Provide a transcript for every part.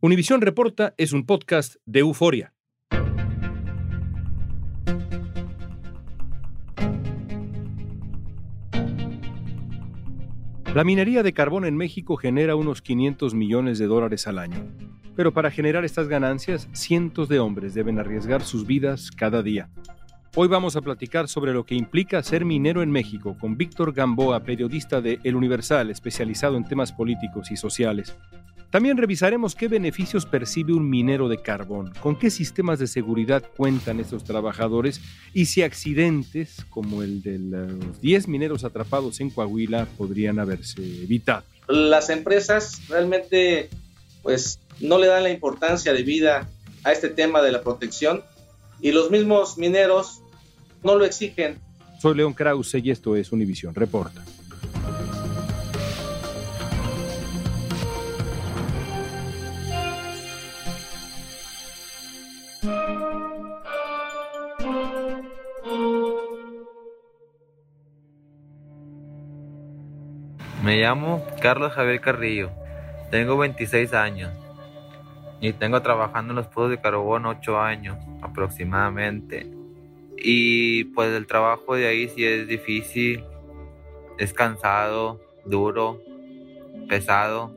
Univisión Reporta es un podcast de euforia. La minería de carbón en México genera unos 500 millones de dólares al año. Pero para generar estas ganancias, cientos de hombres deben arriesgar sus vidas cada día. Hoy vamos a platicar sobre lo que implica ser minero en México con Víctor Gamboa, periodista de El Universal, especializado en temas políticos y sociales. También revisaremos qué beneficios percibe un minero de carbón, con qué sistemas de seguridad cuentan estos trabajadores y si accidentes como el de los 10 mineros atrapados en Coahuila podrían haberse evitado. Las empresas realmente pues no le dan la importancia de vida a este tema de la protección y los mismos mineros no lo exigen. Soy León Krause y esto es Univisión Reporta. Me llamo Carlos Javier Carrillo, tengo 26 años y tengo trabajando en los pozos de carbón 8 años aproximadamente. Y pues el trabajo de ahí sí es difícil, es cansado, duro, pesado,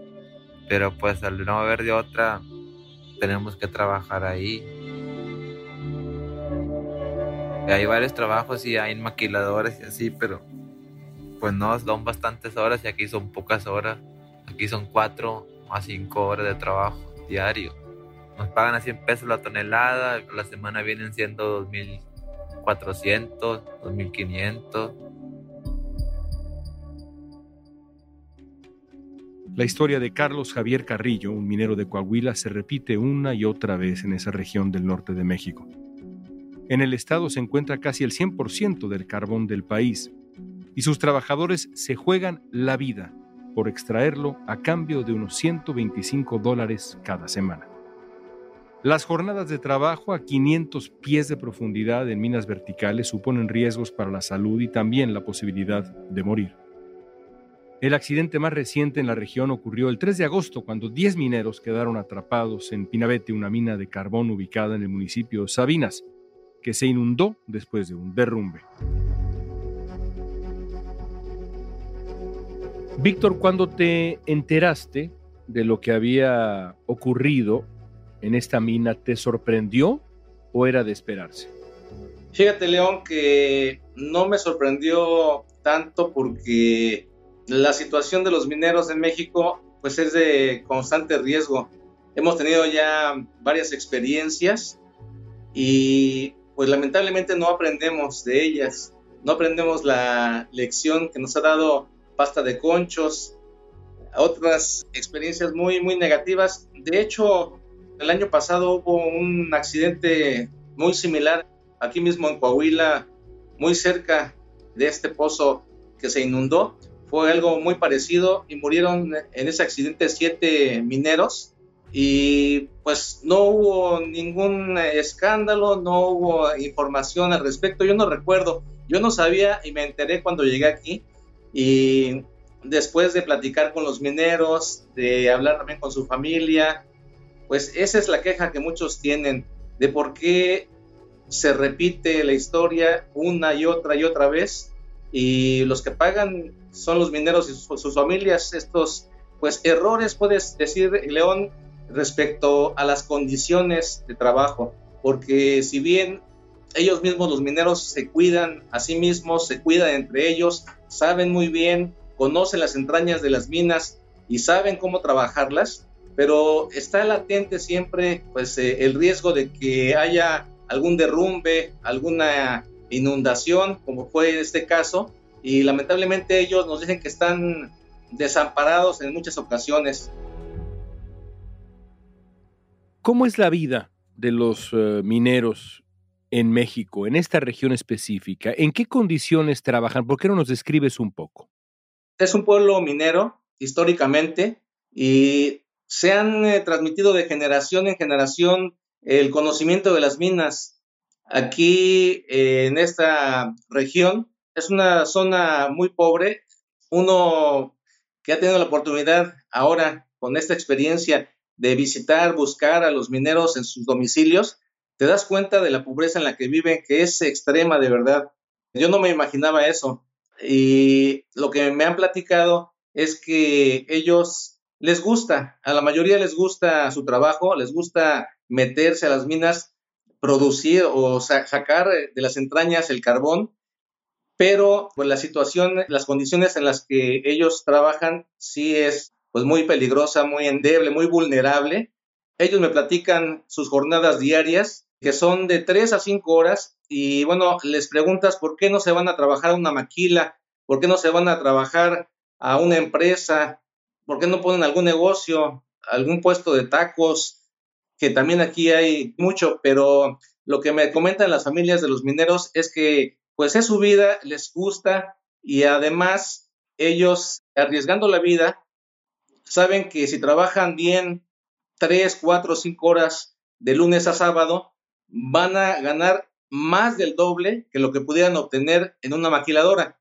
pero pues al no haber de otra, tenemos que trabajar ahí. Hay varios trabajos y hay maquiladores y así, pero pues no, son bastantes horas y aquí son pocas horas. Aquí son 4 a 5 horas de trabajo diario. Nos pagan a 100 pesos la tonelada, la semana vienen siendo 2.400, 2.500. La historia de Carlos Javier Carrillo, un minero de Coahuila, se repite una y otra vez en esa región del norte de México. En el estado se encuentra casi el 100% del carbón del país y sus trabajadores se juegan la vida por extraerlo a cambio de unos 125 dólares cada semana. Las jornadas de trabajo a 500 pies de profundidad en minas verticales suponen riesgos para la salud y también la posibilidad de morir. El accidente más reciente en la región ocurrió el 3 de agosto cuando 10 mineros quedaron atrapados en Pinabete, una mina de carbón ubicada en el municipio Sabinas, que se inundó después de un derrumbe. Víctor, cuando te enteraste de lo que había ocurrido en esta mina, ¿te sorprendió o era de esperarse? Fíjate, León, que no me sorprendió tanto porque la situación de los mineros en México pues es de constante riesgo. Hemos tenido ya varias experiencias y pues lamentablemente no aprendemos de ellas, no aprendemos la lección que nos ha dado pasta de conchos, otras experiencias muy, muy negativas. De hecho, el año pasado hubo un accidente muy similar aquí mismo en Coahuila, muy cerca de este pozo que se inundó. Fue algo muy parecido y murieron en ese accidente siete mineros y pues no hubo ningún escándalo, no hubo información al respecto. Yo no recuerdo, yo no sabía y me enteré cuando llegué aquí y después de platicar con los mineros, de hablar también con su familia, pues esa es la queja que muchos tienen de por qué se repite la historia una y otra y otra vez y los que pagan son los mineros y sus, familias, estos pues errores, puedes decir, León, respecto a las condiciones de trabajo, porque si bien ellos mismos, los mineros, se cuidan a sí mismos, se cuidan entre ellos, saben muy bien, conocen las entrañas de las minas y saben cómo trabajarlas, pero está latente siempre pues eh, el riesgo de que haya algún derrumbe, alguna inundación, como fue este caso, y lamentablemente ellos nos dicen que están desamparados en muchas ocasiones. ¿Cómo es la vida de los eh, mineros en México, en esta región específica? ¿En qué condiciones trabajan? ¿Por qué no nos describes un poco? Es un pueblo minero históricamente y se han eh, transmitido de generación en generación el conocimiento de las minas. Aquí eh, en esta región es una zona muy pobre. Uno que ha tenido la oportunidad ahora con esta experiencia de visitar, buscar a los mineros en sus domicilios, te das cuenta de la pobreza en la que viven, que es extrema de verdad. Yo no me imaginaba eso. Y lo que me han platicado es que ellos les gusta, a la mayoría les gusta su trabajo, les gusta meterse a las minas, producir o sacar de las entrañas el carbón pero pues la situación, las condiciones en las que ellos trabajan sí es pues muy peligrosa, muy endeble, muy vulnerable. Ellos me platican sus jornadas diarias, que son de 3 a 5 horas, y bueno, les preguntas por qué no se van a trabajar a una maquila, por qué no se van a trabajar a una empresa, por qué no ponen algún negocio, algún puesto de tacos, que también aquí hay mucho, pero lo que me comentan las familias de los mineros es que pues es su vida, les gusta y además ellos arriesgando la vida, saben que si trabajan bien tres, cuatro, cinco horas de lunes a sábado, van a ganar más del doble que lo que pudieran obtener en una maquiladora.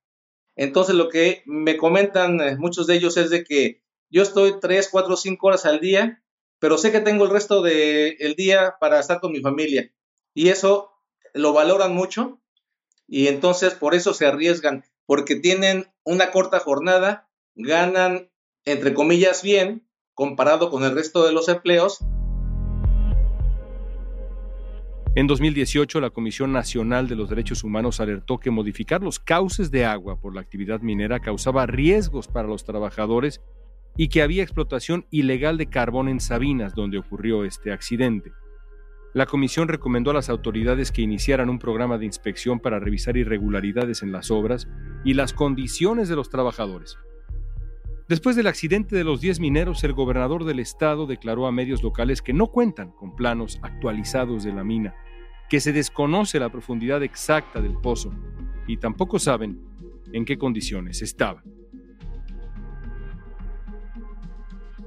Entonces lo que me comentan eh, muchos de ellos es de que yo estoy tres, cuatro, cinco horas al día, pero sé que tengo el resto del día para estar con mi familia. Y eso lo valoran mucho y entonces por eso se arriesgan, porque tienen una corta jornada, ganan entre comillas bien comparado con el resto de los empleos. En 2018, la Comisión Nacional de los Derechos Humanos alertó que modificar los cauces de agua por la actividad minera causaba riesgos para los trabajadores y que había explotación ilegal de carbón en Sabinas, donde ocurrió este accidente. La comisión recomendó a las autoridades que iniciaran un programa de inspección para revisar irregularidades en las obras y las condiciones de los trabajadores. Después del accidente de los 10 mineros, el gobernador del estado declaró a medios locales que no cuentan con planos actualizados de la mina, que se desconoce la profundidad exacta del pozo y tampoco saben en qué condiciones estaba.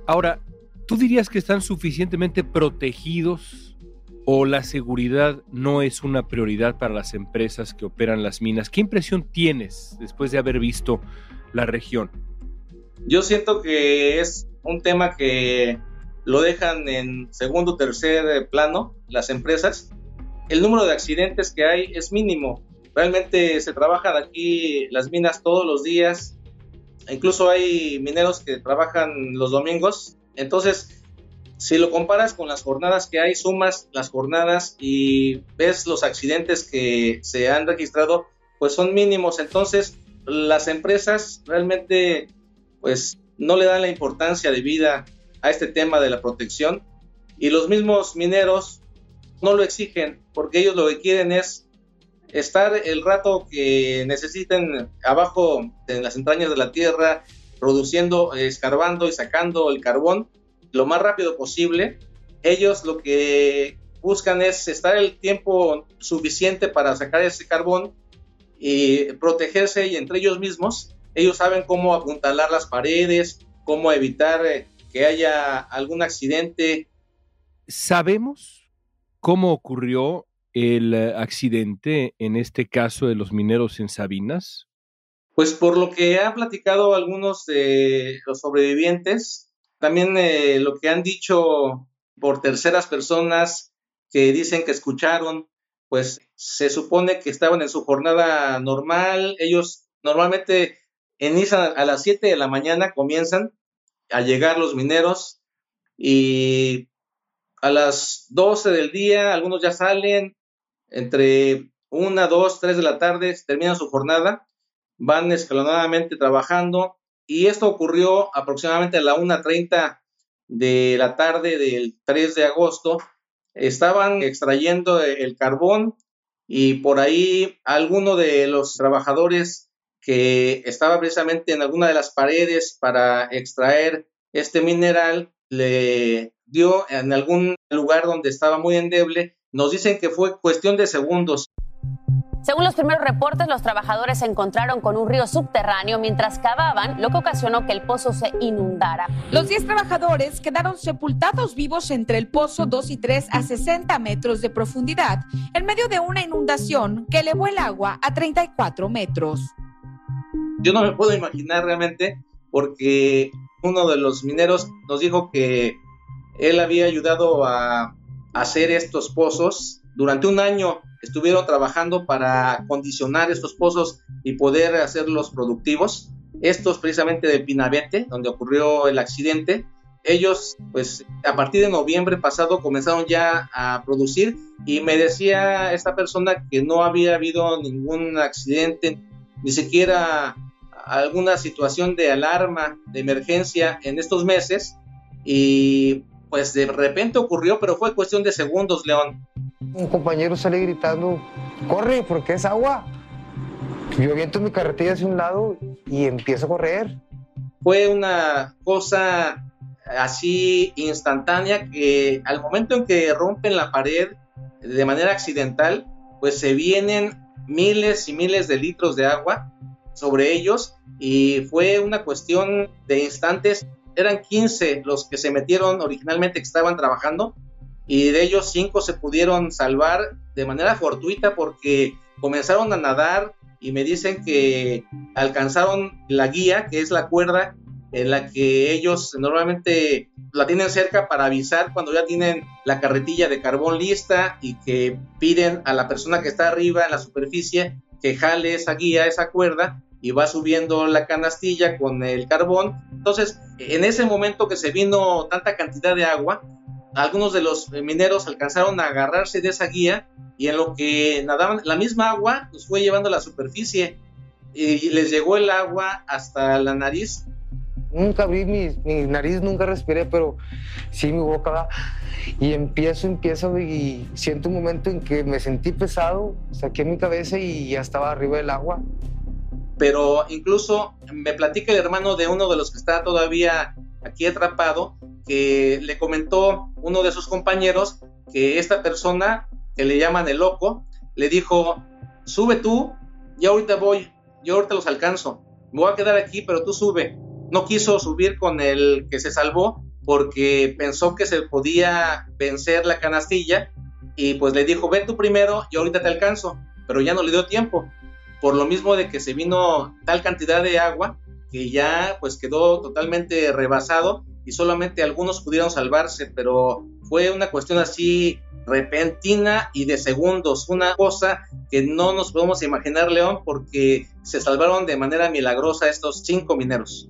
Ahora, ¿tú dirías que están suficientemente protegidos o la seguridad no es una prioridad para las empresas que operan las minas? ¿Qué impresión tienes después de haber visto la región? Yo siento que es un tema que lo dejan en segundo tercer plano las empresas. El número de accidentes que hay es mínimo. Realmente se trabajan aquí las minas todos los días. Incluso hay mineros que trabajan los domingos. Entonces, si lo comparas con las jornadas que hay, sumas las jornadas y ves los accidentes que se han registrado, pues son mínimos. Entonces, las empresas realmente, pues, no le dan la importancia de vida a este tema de la protección y los mismos mineros no lo exigen porque ellos lo que quieren es estar el rato que necesiten abajo en las entrañas de la tierra, produciendo, escarbando y sacando el carbón lo más rápido posible. Ellos lo que buscan es estar el tiempo suficiente para sacar ese carbón y protegerse y entre ellos mismos. Ellos saben cómo apuntalar las paredes, cómo evitar eh, que haya algún accidente. ¿Sabemos cómo ocurrió el eh, accidente en este caso de los mineros en Sabinas? Pues por lo que han platicado algunos de los sobrevivientes, también eh, lo que han dicho por terceras personas que dicen que escucharon, pues se supone que estaban en su jornada normal. Ellos normalmente inician a las 7 de la mañana, comienzan. a llegar los mineros y a las 12 del día, algunos ya salen, entre 1, 2, 3 de la tarde, terminan su jornada, van escalonadamente trabajando y esto ocurrió aproximadamente a la 1.30 de la tarde del 3 de agosto. Estaban extrayendo el carbón y por ahí alguno de los trabajadores que estaba precisamente en alguna de las paredes para extraer este mineral le dio en algún lugar donde estaba muy endeble. Nos dicen que fue cuestión de segundos. Según los primeros reportes, los trabajadores se encontraron con un río subterráneo mientras cavaban, lo que ocasionó que el pozo se inundara. Los 10 trabajadores quedaron sepultados vivos entre el pozo 2 y 3 a 60 metros de profundidad, en medio de una inundación que elevó el agua a 34 metros. Yo no me puedo imaginar realmente porque uno de los mineros nos dijo que él había ayudado a hacer estos pozos. Durante un año estuvieron trabajando para condicionar estos pozos y poder hacerlos productivos. Estos precisamente de Pinabete, donde ocurrió el accidente, ellos pues a partir de noviembre pasado comenzaron ya a producir y me decía esta persona que no había habido ningún accidente, ni siquiera alguna situación de alarma, de emergencia en estos meses. Y pues de repente ocurrió, pero fue cuestión de segundos, León. Un compañero sale gritando, corre, porque es agua. Yo aviento mi carretilla hacia un lado y empiezo a correr. Fue una cosa así instantánea que al momento en que rompen la pared de manera accidental, pues se vienen miles y miles de litros de agua sobre ellos y fue una cuestión de instantes. Eran 15 los que se metieron originalmente que estaban trabajando y de ellos cinco se pudieron salvar de manera fortuita porque comenzaron a nadar y me dicen que alcanzaron la guía, que es la cuerda en la que ellos normalmente la tienen cerca para avisar cuando ya tienen la carretilla de carbón lista y que piden a la persona que está arriba en la superficie que jale esa guía, esa cuerda y va subiendo la canastilla con el carbón. Entonces, en ese momento que se vino tanta cantidad de agua, algunos de los mineros alcanzaron a agarrarse de esa guía y en lo que nadaban, la misma agua los fue llevando a la superficie y les llegó el agua hasta la nariz. Nunca abrí mi, nariz, nunca respiré, pero sí mi boca y empiezo, empiezo y siento un momento en que me sentí pesado, saqué mi cabeza y ya estaba arriba del agua. Pero incluso me platica el hermano de uno de los que está todavía aquí atrapado, que le comentó uno de sus compañeros que esta persona, que le llaman el loco, le dijo, sube tú, ya ahorita voy, yo ahorita los alcanzo, me voy a quedar aquí, pero tú sube. No quiso subir con el que se salvó porque pensó que se podía vencer la canastilla y pues le dijo, ven tú primero, yo ahorita te alcanzo, pero ya no le dio tiempo. Por lo mismo de que se vino tal cantidad de agua que ya pues quedó totalmente rebasado y solamente algunos pudieron salvarse, pero fue una cuestión así repentina y de segundos, una cosa que no nos podemos imaginar, León, porque se salvaron de manera milagrosa estos cinco mineros.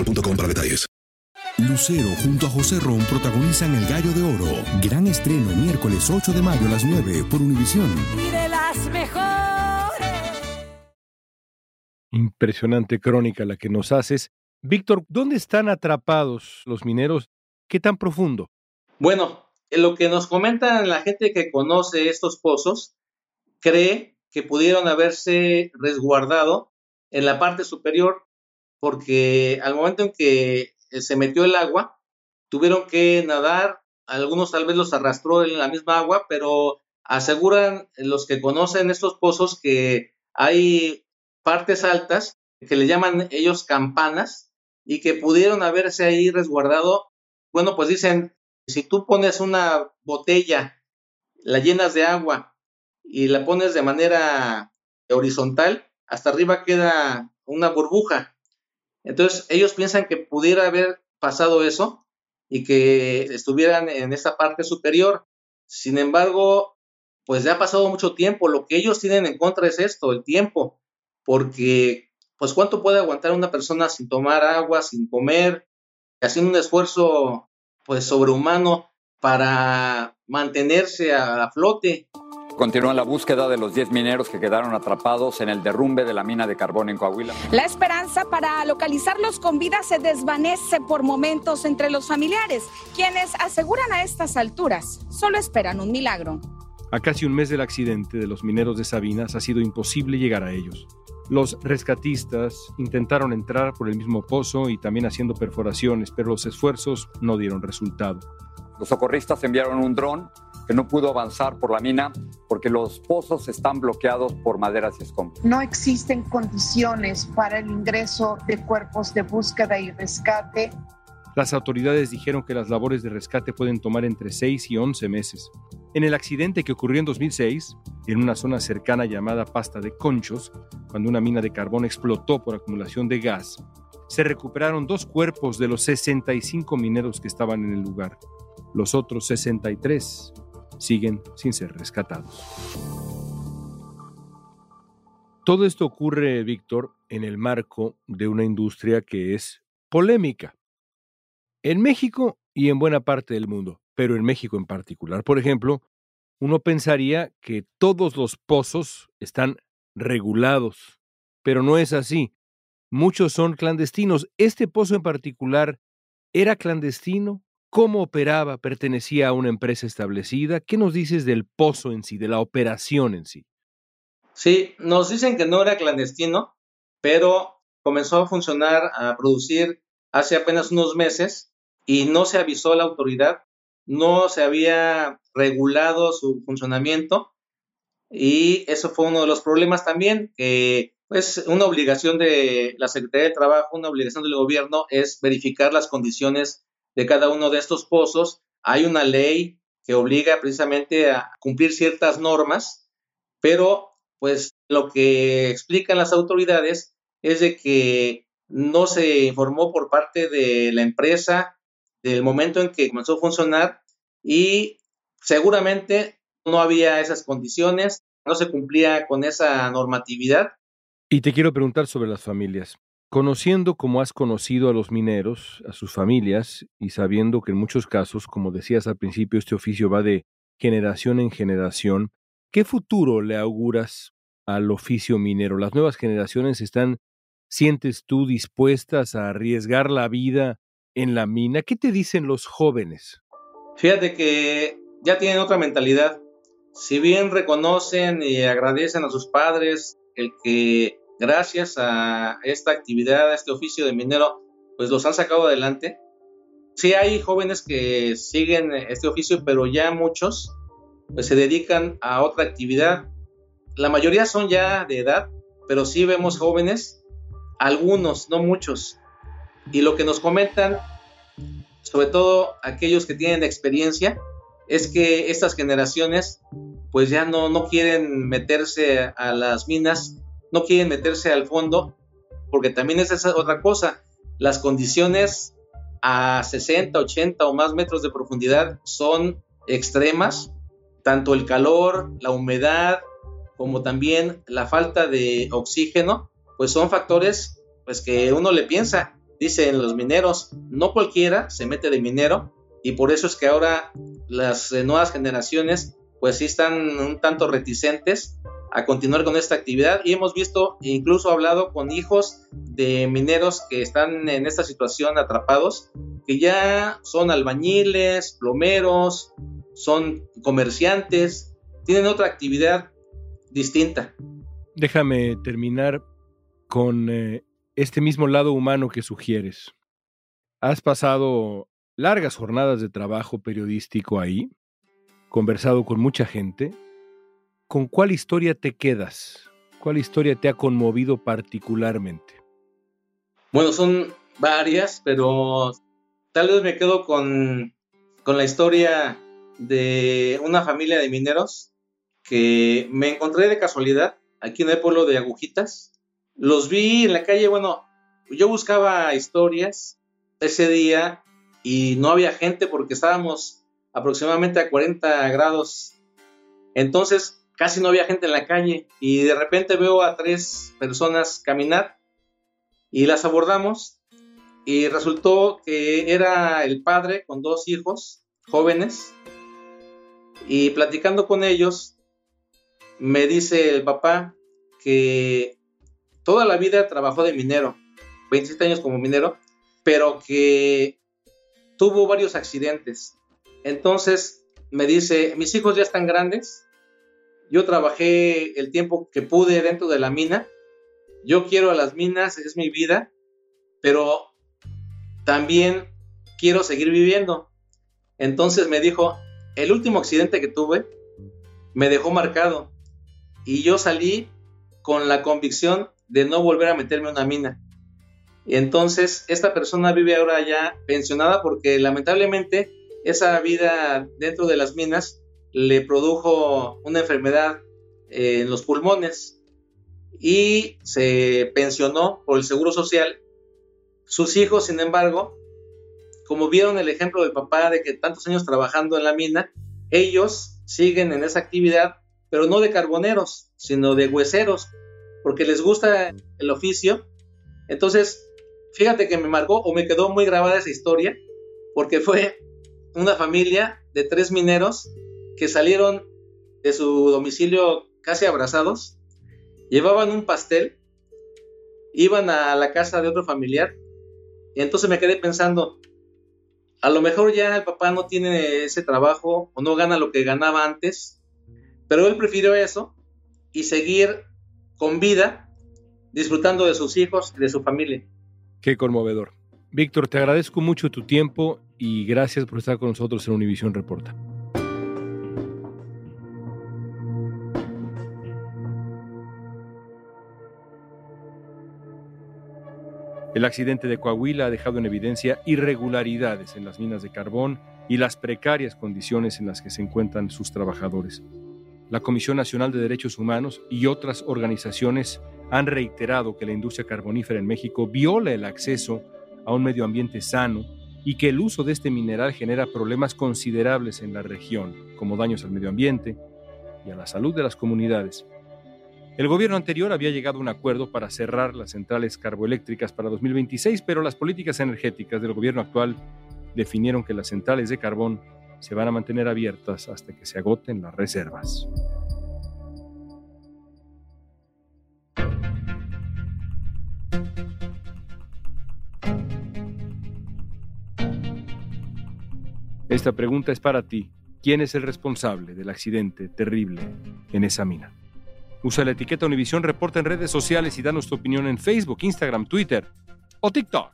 boostmobile para detalles. Lucero junto a José Ron protagonizan El Gallo de Oro. Gran estreno miércoles 8 de mayo a las 9 por Univisión. Y de las mejores. Impresionante crónica la que nos haces. Víctor, ¿dónde están atrapados los mineros? ¿Qué tan profundo? Bueno, lo que nos comentan la gente que conoce estos pozos, cree que pudieron haberse resguardado en la parte superior porque al momento en que eh, se metió el agua, tuvieron que nadar, algunos tal vez los arrastró en la misma agua, pero aseguran los que conocen estos pozos que hay partes altas que le llaman ellos campanas y que pudieron haberse ahí resguardado. Bueno, pues dicen, si tú pones una botella, la llenas de agua y la pones de manera horizontal, hasta arriba queda una burbuja. Entonces ellos piensan que pudiera haber pasado eso y que estuvieran en esta parte superior. Sin embargo, pues ya ha pasado mucho tiempo. Lo que ellos tienen en contra es esto, el tiempo, porque pues cuánto puede aguantar una persona sin tomar agua, sin comer, haciendo un esfuerzo pues sobrehumano para mantenerse a, flote. Continúa la búsqueda de los 10 mineros que quedaron atrapados en el derrumbe de la mina de carbón en Coahuila. La esperanza para localizarlos con vida se desvanece por momentos entre los familiares, quienes aseguran a estas alturas solo esperan un milagro. A casi un mes del accidente de los mineros de Sabinas ha sido imposible llegar a ellos. Los rescatistas intentaron entrar por el mismo pozo y también haciendo perforaciones, pero los esfuerzos no dieron resultado. Los socorristas enviaron un dron que no pudo avanzar por la mina porque los pozos están bloqueados por maderas y escombros. No existen condiciones para el ingreso de cuerpos de búsqueda y rescate. Las autoridades dijeron que las labores de rescate pueden tomar entre 6 y 11 meses. En el accidente que ocurrió en 2006, en una zona cercana llamada Pasta de Conchos, cuando una mina de carbón explotó por acumulación de gas, se recuperaron dos cuerpos de los 65 mineros que estaban en el lugar. Los otros 63 siguen sin ser rescatados. Todo esto ocurre, Víctor, en el marco de una industria que es polémica. En México y en buena parte del mundo pero en México en particular. Por ejemplo, uno pensaría que todos los pozos están regulados, pero no es así. Muchos son clandestinos. Este pozo en particular era clandestino. ¿Cómo operaba? ¿Pertenecía a una empresa establecida? ¿Qué nos dices del pozo en sí, de la operación en sí? Sí, nos dicen que no era clandestino, pero comenzó a funcionar, a producir hace apenas unos meses y no se avisó a la autoridad no se había regulado su funcionamiento y eso fue uno de los problemas también, que pues una obligación de la Secretaría de Trabajo, una obligación del gobierno es verificar las condiciones de cada uno de estos pozos. Hay una ley que obliga precisamente a cumplir ciertas normas, pero pues lo que explican las autoridades es de que no se informó por parte de la empresa del momento en que comenzó a funcionar y seguramente no había esas condiciones, no se cumplía con esa normatividad. Y te quiero preguntar sobre las familias. Conociendo como has conocido a los mineros, a sus familias, y sabiendo que en muchos casos, como decías al principio, este oficio va de generación en generación, ¿qué futuro le auguras al oficio minero? ¿Las nuevas generaciones están, sientes tú, dispuestas a arriesgar la vida en la mina? ¿Qué te dicen los jóvenes? Fíjate que ya tienen otra mentalidad. Si bien reconocen y agradecen a sus padres el que gracias a esta actividad, a este oficio de minero, pues los han sacado adelante. Sí hay jóvenes que siguen este oficio, pero ya muchos pues se dedican a otra actividad. La mayoría son ya de edad, pero sí vemos jóvenes, algunos, no muchos, y lo que nos comentan, sobre todo aquellos que tienen experiencia, es que estas generaciones pues ya no, no quieren meterse a las minas, no quieren meterse al fondo, porque también esa es otra cosa. Las condiciones a 60, 80 o más metros de profundidad son extremas, tanto el calor, la humedad, como también la falta de oxígeno, pues son factores pues que uno le piensa, dicen los mineros, no cualquiera se mete de minero y por eso es que ahora las nuevas generaciones pues sí están un tanto reticentes a continuar con esta actividad y hemos visto incluso hablado con hijos de mineros que están en esta situación atrapados que ya son albañiles, plomeros, son comerciantes, tienen otra actividad distinta. Déjame terminar con eh, este mismo lado humano que sugieres. Has pasado largas jornadas de trabajo periodístico ahí, conversado con mucha gente. ¿Con cuál historia te quedas? ¿Cuál historia te ha conmovido particularmente? Bueno, son varias, pero tal vez me quedo con, con la historia de una familia de mineros que me encontré de casualidad aquí en el pueblo de Agujitas. Los vi en la calle, bueno, yo buscaba historias ese día y no había gente porque estábamos aproximadamente a 40 grados. Entonces casi no había gente en la calle y de repente veo a tres personas caminar y las abordamos y resultó que era el padre con dos hijos jóvenes y platicando con ellos me dice el papá que toda la vida trabajó de minero, 27 años como minero, pero que tuvo varios accidentes. Entonces me dice, mis hijos ya están grandes, yo trabajé el tiempo que pude dentro de la mina, yo quiero a las minas, es mi vida, pero también quiero seguir viviendo. Entonces me dijo, el último accidente que tuve me dejó marcado y yo salí con la convicción de no volver a meterme en una mina. Entonces esta persona vive ahora ya pensionada porque lamentablemente esa vida dentro de las minas le produjo una enfermedad en los pulmones y se pensionó por el Seguro Social. Sus hijos, sin embargo, como vieron el ejemplo del papá de que tantos años trabajando en la mina, ellos siguen en esa actividad, pero no de carboneros, sino de hueseros, porque les gusta el oficio. Entonces, fíjate que me marcó o me quedó muy grabada esa historia, porque fue una familia de tres mineros que salieron de su domicilio casi abrazados, llevaban un pastel, iban a la casa de otro familiar, y entonces me quedé pensando, a lo mejor ya el papá no tiene ese trabajo o no gana lo que ganaba antes, pero él prefirió eso y seguir con vida, disfrutando de sus hijos y de su familia. Qué conmovedor. Víctor, te agradezco mucho tu tiempo y gracias por estar con nosotros en Univisión Reporta. El accidente de Coahuila ha dejado en evidencia irregularidades en las minas de carbón y las precarias condiciones en las que se encuentran sus trabajadores. La Comisión Nacional de Derechos Humanos y otras organizaciones han reiterado que la industria carbonífera en México viola el acceso a un medio ambiente sano y que el uso de este mineral genera problemas considerables en la región, como daños al medio ambiente y a la salud de las comunidades. El gobierno anterior había llegado a un acuerdo para cerrar las centrales carboeléctricas para 2026, pero las políticas energéticas del gobierno actual definieron que las centrales de carbón se van a mantener abiertas hasta que se agoten las reservas. Esta pregunta es para ti. ¿Quién es el responsable del accidente terrible en esa mina? Usa la etiqueta Univisión Reporta en redes sociales y danos tu opinión en Facebook, Instagram, Twitter o TikTok.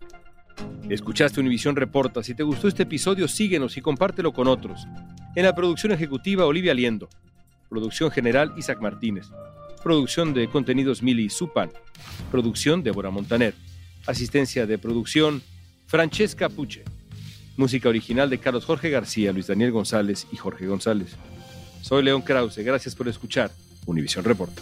Escuchaste Univisión Reporta. Si te gustó este episodio, síguenos y compártelo con otros. En la producción ejecutiva, Olivia Liendo. Producción general, Isaac Martínez. Producción de contenidos, Mili Supan. Producción, Débora Montaner. Asistencia de producción, Francesca Puche. Música original de Carlos Jorge García, Luis Daniel González y Jorge González. Soy León Krause. Gracias por escuchar. Univisión Reporta.